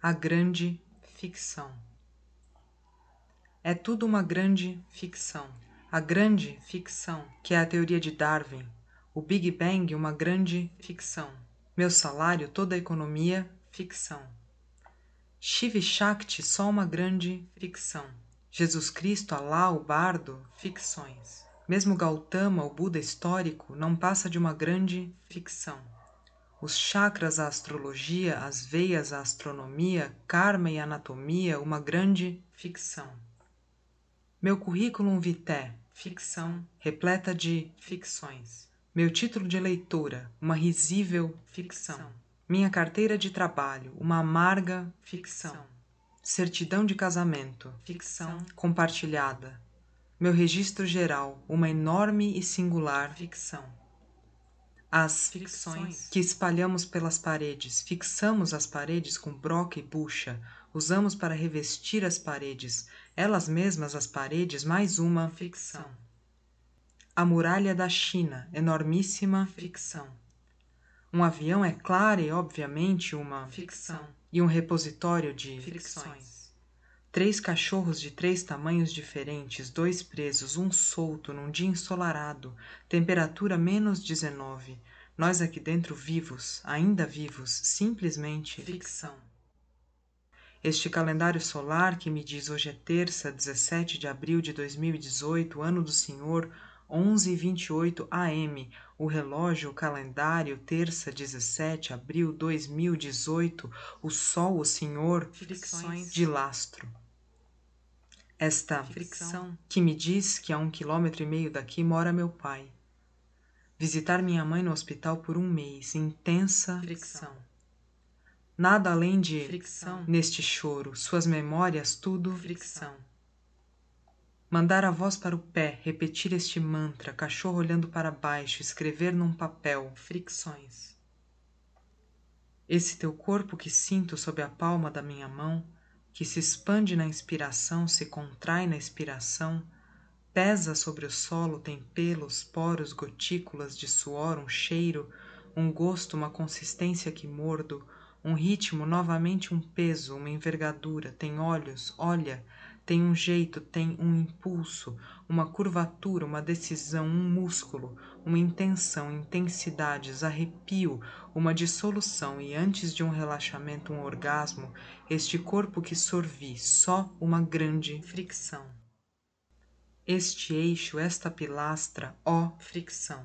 A grande ficção. É tudo uma grande ficção. A grande ficção, que é a teoria de Darwin, o Big Bang, uma grande ficção. Meu salário, toda a economia, ficção. Shiv Shakti, só uma grande ficção. Jesus Cristo, Alá, o bardo, ficções. Mesmo Gautama, o Buda histórico, não passa de uma grande ficção. Os chakras, a astrologia, as veias, a astronomia, karma e anatomia, uma grande ficção. Meu currículo vitae, ficção, repleta de ficções. Meu título de leitura, uma risível ficção. Minha carteira de trabalho, uma amarga ficção. Certidão de casamento, ficção compartilhada. Meu registro geral, uma enorme e singular ficção. As ficções que espalhamos pelas paredes, fixamos as paredes com broca e bucha, usamos para revestir as paredes, elas mesmas as paredes, mais uma ficção. A muralha da China, enormíssima ficção. Um avião é clara e obviamente uma ficção e um repositório de ficções. Três cachorros de três tamanhos diferentes, dois presos, um solto, num dia ensolarado, temperatura menos 19. Nós aqui dentro vivos, ainda vivos, simplesmente ficção. Este calendário solar que me diz hoje é terça, 17 de abril de 2018, ano do Senhor, 11h28 AM, o relógio, o calendário, terça, 17 de abril 2018, o sol, o Senhor, ficções de lastro. Esta fricção que me diz que a um quilômetro e meio daqui mora meu pai. Visitar minha mãe no hospital por um mês, intensa fricção. Nada além de fricção neste choro, suas memórias, tudo fricção. Mandar a voz para o pé, repetir este mantra, cachorro olhando para baixo, escrever num papel, fricções. Esse teu corpo que sinto sob a palma da minha mão, que se expande na inspiração, se contrai na expiração, pesa sobre o solo, tem pelos, poros, gotículas de suor, um cheiro, um gosto, uma consistência que mordo, um ritmo, novamente um peso, uma envergadura, tem olhos, olha, tem um jeito, tem um impulso, uma curvatura, uma decisão, um músculo, uma intenção, intensidades, arrepio, uma dissolução e antes de um relaxamento, um orgasmo, este corpo que sorvi, só uma grande fricção. Este eixo, esta pilastra, ó fricção.